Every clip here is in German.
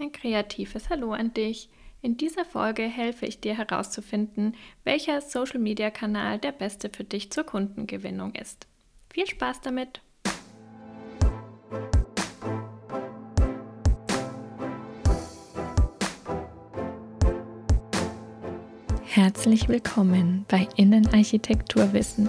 Ein kreatives Hallo an dich. In dieser Folge helfe ich dir herauszufinden, welcher Social-Media-Kanal der beste für dich zur Kundengewinnung ist. Viel Spaß damit! Herzlich willkommen bei Innenarchitekturwissen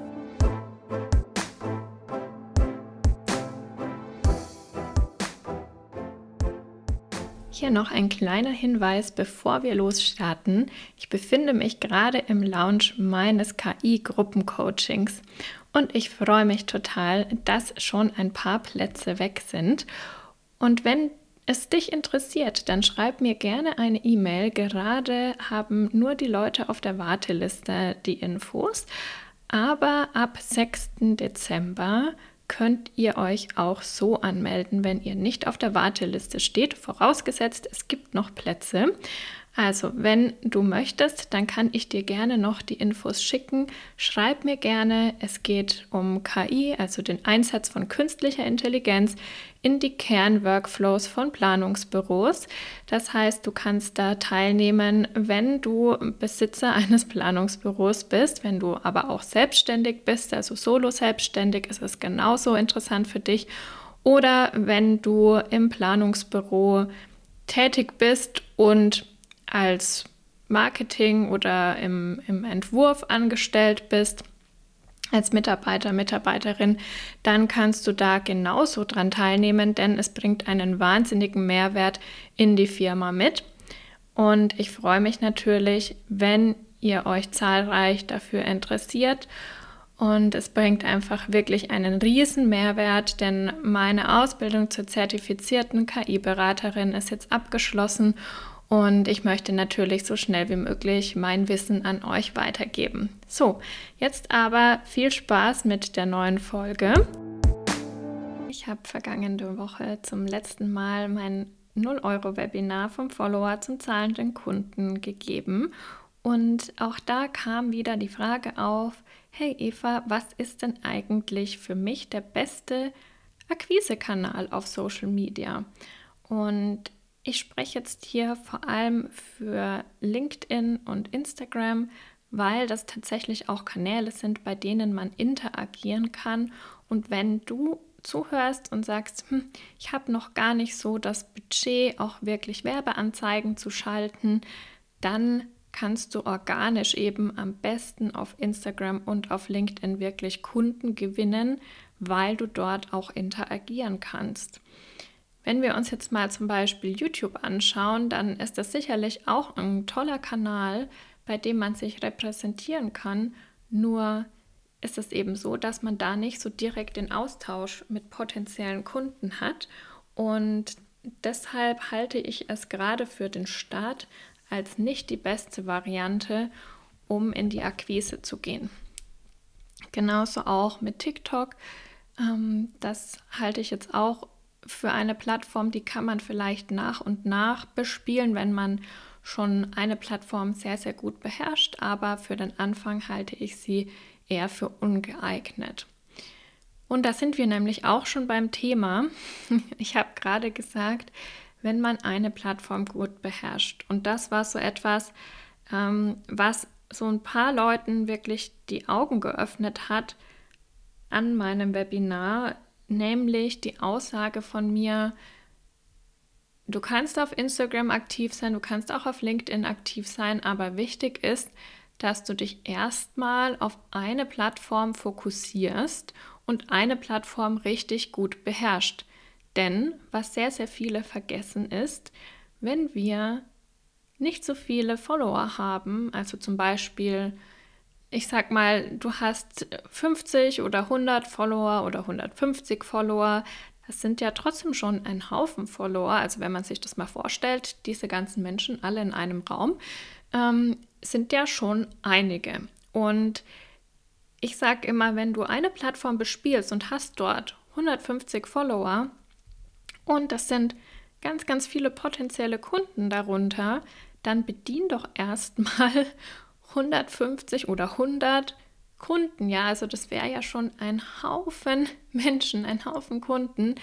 Hier noch ein kleiner Hinweis, bevor wir losstarten. Ich befinde mich gerade im Lounge meines KI-Gruppencoachings und ich freue mich total, dass schon ein paar Plätze weg sind. Und wenn es dich interessiert, dann schreib mir gerne eine E-Mail. Gerade haben nur die Leute auf der Warteliste die Infos. Aber ab 6. Dezember könnt ihr euch auch so anmelden, wenn ihr nicht auf der Warteliste steht, vorausgesetzt es gibt noch Plätze. Also, wenn du möchtest, dann kann ich dir gerne noch die Infos schicken. Schreib mir gerne. Es geht um KI, also den Einsatz von künstlicher Intelligenz in die Kernworkflows von Planungsbüros. Das heißt, du kannst da teilnehmen, wenn du Besitzer eines Planungsbüros bist, wenn du aber auch selbstständig bist, also solo selbstständig, ist es genauso interessant für dich. Oder wenn du im Planungsbüro tätig bist und als Marketing oder im, im Entwurf angestellt bist, als Mitarbeiter, Mitarbeiterin, dann kannst du da genauso dran teilnehmen, denn es bringt einen wahnsinnigen Mehrwert in die Firma mit. Und ich freue mich natürlich, wenn ihr euch zahlreich dafür interessiert. Und es bringt einfach wirklich einen riesen Mehrwert, denn meine Ausbildung zur zertifizierten KI-Beraterin ist jetzt abgeschlossen und ich möchte natürlich so schnell wie möglich mein Wissen an euch weitergeben. So, jetzt aber viel Spaß mit der neuen Folge. Ich habe vergangene Woche zum letzten Mal mein 0-Euro-Webinar vom Follower zum zahlenden Kunden gegeben. Und auch da kam wieder die Frage auf, hey Eva, was ist denn eigentlich für mich der beste Akquisekanal auf Social Media? Und ich spreche jetzt hier vor allem für LinkedIn und Instagram, weil das tatsächlich auch Kanäle sind, bei denen man interagieren kann. Und wenn du zuhörst und sagst, hm, ich habe noch gar nicht so das Budget, auch wirklich Werbeanzeigen zu schalten, dann kannst du organisch eben am besten auf Instagram und auf LinkedIn wirklich Kunden gewinnen, weil du dort auch interagieren kannst. Wenn wir uns jetzt mal zum Beispiel YouTube anschauen, dann ist das sicherlich auch ein toller Kanal, bei dem man sich repräsentieren kann. Nur ist es eben so, dass man da nicht so direkt den Austausch mit potenziellen Kunden hat. Und deshalb halte ich es gerade für den Start als nicht die beste Variante, um in die Akquise zu gehen. Genauso auch mit TikTok. Ähm, das halte ich jetzt auch für eine Plattform, die kann man vielleicht nach und nach bespielen, wenn man schon eine Plattform sehr, sehr gut beherrscht, aber für den Anfang halte ich sie eher für ungeeignet. Und da sind wir nämlich auch schon beim Thema. Ich habe gerade gesagt, wenn man eine Plattform gut beherrscht. Und das war so etwas, ähm, was so ein paar Leuten wirklich die Augen geöffnet hat an meinem Webinar, nämlich die Aussage von mir, du kannst auf Instagram aktiv sein, du kannst auch auf LinkedIn aktiv sein, aber wichtig ist, dass du dich erstmal auf eine Plattform fokussierst und eine Plattform richtig gut beherrscht. Denn was sehr, sehr viele vergessen ist, wenn wir nicht so viele Follower haben, also zum Beispiel ich sag mal, du hast 50 oder 100 Follower oder 150 Follower, das sind ja trotzdem schon ein Haufen Follower. Also wenn man sich das mal vorstellt, diese ganzen Menschen alle in einem Raum, ähm, sind ja schon einige. Und ich sage immer, wenn du eine Plattform bespielst und hast dort 150 Follower und das sind ganz, ganz viele potenzielle Kunden darunter, dann bedien doch erstmal 150 oder 100 Kunden. Ja, also das wäre ja schon ein Haufen Menschen, ein Haufen Kunden,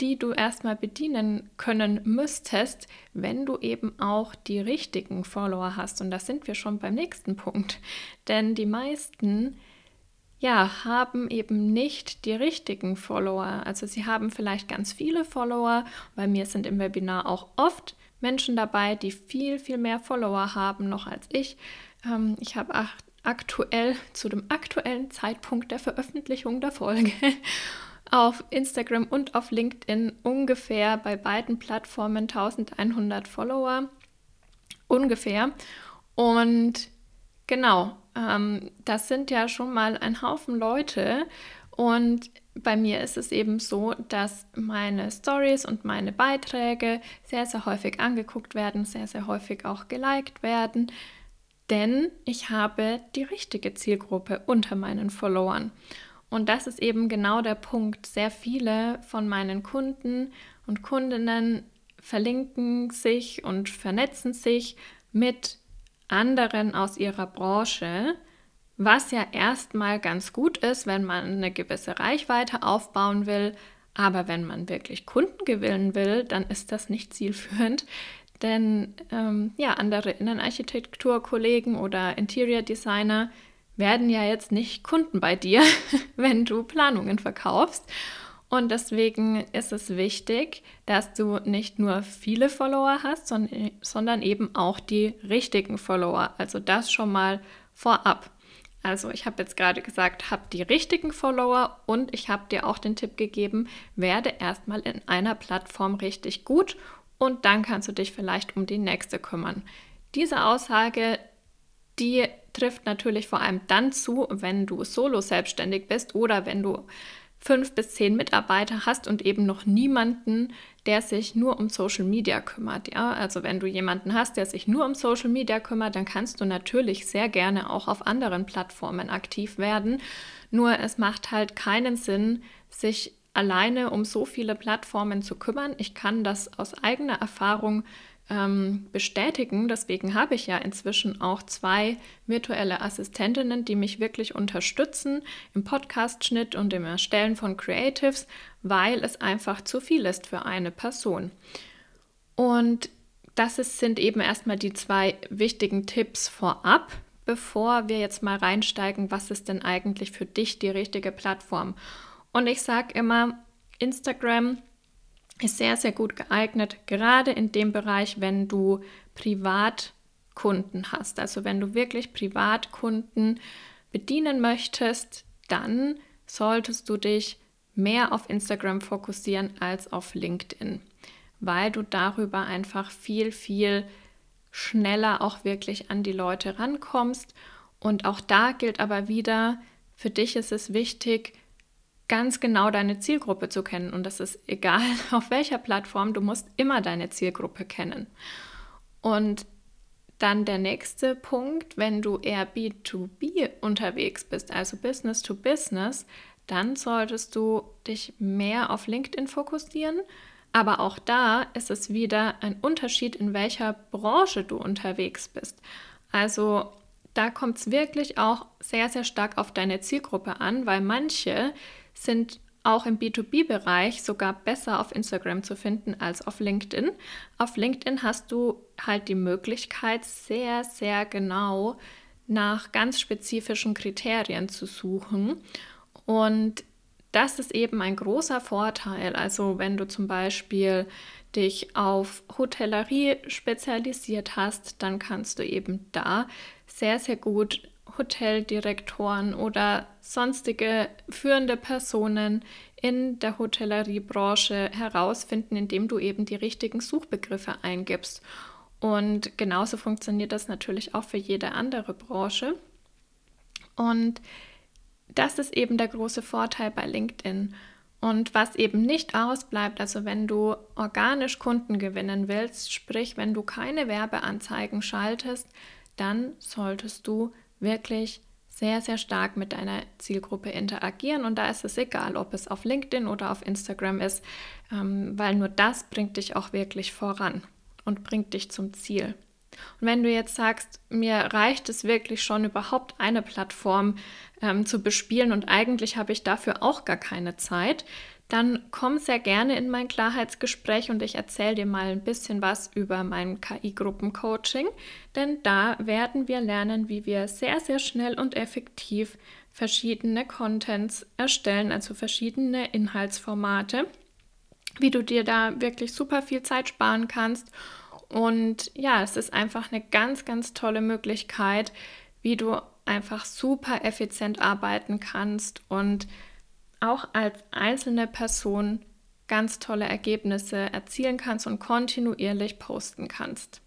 die du erstmal bedienen können müsstest, wenn du eben auch die richtigen Follower hast. Und da sind wir schon beim nächsten Punkt. Denn die meisten ja, haben eben nicht die richtigen Follower. Also sie haben vielleicht ganz viele Follower. Bei mir sind im Webinar auch oft Menschen dabei, die viel, viel mehr Follower haben noch als ich. Ähm, ich habe aktuell zu dem aktuellen Zeitpunkt der Veröffentlichung der Folge auf Instagram und auf LinkedIn ungefähr bei beiden Plattformen 1100 Follower. Ungefähr. Und genau, ähm, das sind ja schon mal ein Haufen Leute. Und bei mir ist es eben so, dass meine Stories und meine Beiträge sehr, sehr häufig angeguckt werden, sehr, sehr häufig auch geliked werden, denn ich habe die richtige Zielgruppe unter meinen Followern. Und das ist eben genau der Punkt. Sehr viele von meinen Kunden und Kundinnen verlinken sich und vernetzen sich mit anderen aus ihrer Branche, was ja erstmal ganz gut ist, wenn man eine gewisse Reichweite aufbauen will. Aber wenn man wirklich Kunden gewinnen will, dann ist das nicht zielführend. Denn ähm, ja, andere Innenarchitekturkollegen oder Interior Designer werden ja jetzt nicht Kunden bei dir, wenn du Planungen verkaufst. Und deswegen ist es wichtig, dass du nicht nur viele Follower hast, sondern eben auch die richtigen Follower. Also das schon mal vorab. Also ich habe jetzt gerade gesagt, hab die richtigen Follower und ich habe dir auch den Tipp gegeben, werde erstmal in einer Plattform richtig gut und dann kannst du dich vielleicht um die nächste kümmern. Diese Aussage, die trifft natürlich vor allem dann zu, wenn du solo selbstständig bist oder wenn du fünf bis zehn Mitarbeiter hast und eben noch niemanden, der sich nur um Social Media kümmert. Ja, also wenn du jemanden hast, der sich nur um Social Media kümmert, dann kannst du natürlich sehr gerne auch auf anderen Plattformen aktiv werden. Nur es macht halt keinen Sinn, sich alleine um so viele Plattformen zu kümmern. Ich kann das aus eigener Erfahrung ähm, bestätigen. Deswegen habe ich ja inzwischen auch zwei virtuelle Assistentinnen, die mich wirklich unterstützen im Podcast-Schnitt und im Erstellen von Creatives, weil es einfach zu viel ist für eine Person. Und das ist, sind eben erstmal die zwei wichtigen Tipps vorab, bevor wir jetzt mal reinsteigen, was ist denn eigentlich für dich die richtige Plattform. Und ich sage immer, Instagram ist sehr, sehr gut geeignet, gerade in dem Bereich, wenn du Privatkunden hast. Also wenn du wirklich Privatkunden bedienen möchtest, dann solltest du dich mehr auf Instagram fokussieren als auf LinkedIn, weil du darüber einfach viel, viel schneller auch wirklich an die Leute rankommst. Und auch da gilt aber wieder, für dich ist es wichtig, ganz genau deine Zielgruppe zu kennen. Und das ist egal auf welcher Plattform, du musst immer deine Zielgruppe kennen. Und dann der nächste Punkt, wenn du eher B2B unterwegs bist, also Business to Business, dann solltest du dich mehr auf LinkedIn fokussieren. Aber auch da ist es wieder ein Unterschied, in welcher Branche du unterwegs bist. Also da kommt es wirklich auch sehr, sehr stark auf deine Zielgruppe an, weil manche sind auch im B2B-Bereich sogar besser auf Instagram zu finden als auf LinkedIn. Auf LinkedIn hast du halt die Möglichkeit, sehr, sehr genau nach ganz spezifischen Kriterien zu suchen. Und das ist eben ein großer Vorteil. Also wenn du zum Beispiel dich auf Hotellerie spezialisiert hast, dann kannst du eben da sehr, sehr gut Hoteldirektoren oder sonstige führende Personen in der Hotelleriebranche herausfinden, indem du eben die richtigen Suchbegriffe eingibst. Und genauso funktioniert das natürlich auch für jede andere Branche. Und das ist eben der große Vorteil bei LinkedIn. Und was eben nicht ausbleibt, also wenn du organisch Kunden gewinnen willst, sprich wenn du keine Werbeanzeigen schaltest, dann solltest du wirklich sehr, sehr stark mit deiner Zielgruppe interagieren. Und da ist es egal, ob es auf LinkedIn oder auf Instagram ist, ähm, weil nur das bringt dich auch wirklich voran und bringt dich zum Ziel. Und wenn du jetzt sagst, mir reicht es wirklich schon überhaupt eine Plattform ähm, zu bespielen und eigentlich habe ich dafür auch gar keine Zeit, dann komm sehr gerne in mein Klarheitsgespräch und ich erzähle dir mal ein bisschen was über mein KI-Gruppencoaching, denn da werden wir lernen, wie wir sehr, sehr schnell und effektiv verschiedene Contents erstellen, also verschiedene Inhaltsformate, wie du dir da wirklich super viel Zeit sparen kannst. Und ja, es ist einfach eine ganz, ganz tolle Möglichkeit, wie du einfach super effizient arbeiten kannst und auch als einzelne Person ganz tolle Ergebnisse erzielen kannst und kontinuierlich posten kannst.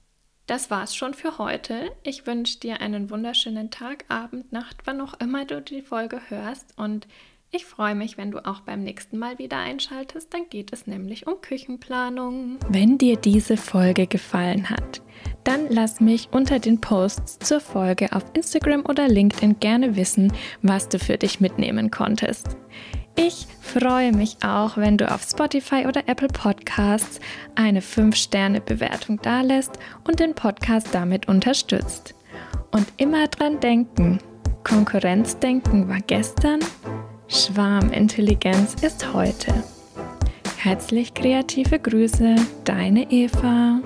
Das war's schon für heute. Ich wünsche dir einen wunderschönen Tag, Abend, Nacht, wann auch immer du die Folge hörst und ich freue mich, wenn du auch beim nächsten Mal wieder einschaltest, dann geht es nämlich um Küchenplanung. Wenn dir diese Folge gefallen hat, dann lass mich unter den Posts zur Folge auf Instagram oder LinkedIn gerne wissen, was du für dich mitnehmen konntest. Ich freue mich auch, wenn du auf Spotify oder Apple Podcasts eine 5-Sterne-Bewertung dalässt und den Podcast damit unterstützt. Und immer dran denken, Konkurrenzdenken war gestern, Schwarmintelligenz ist heute. Herzlich kreative Grüße, deine Eva.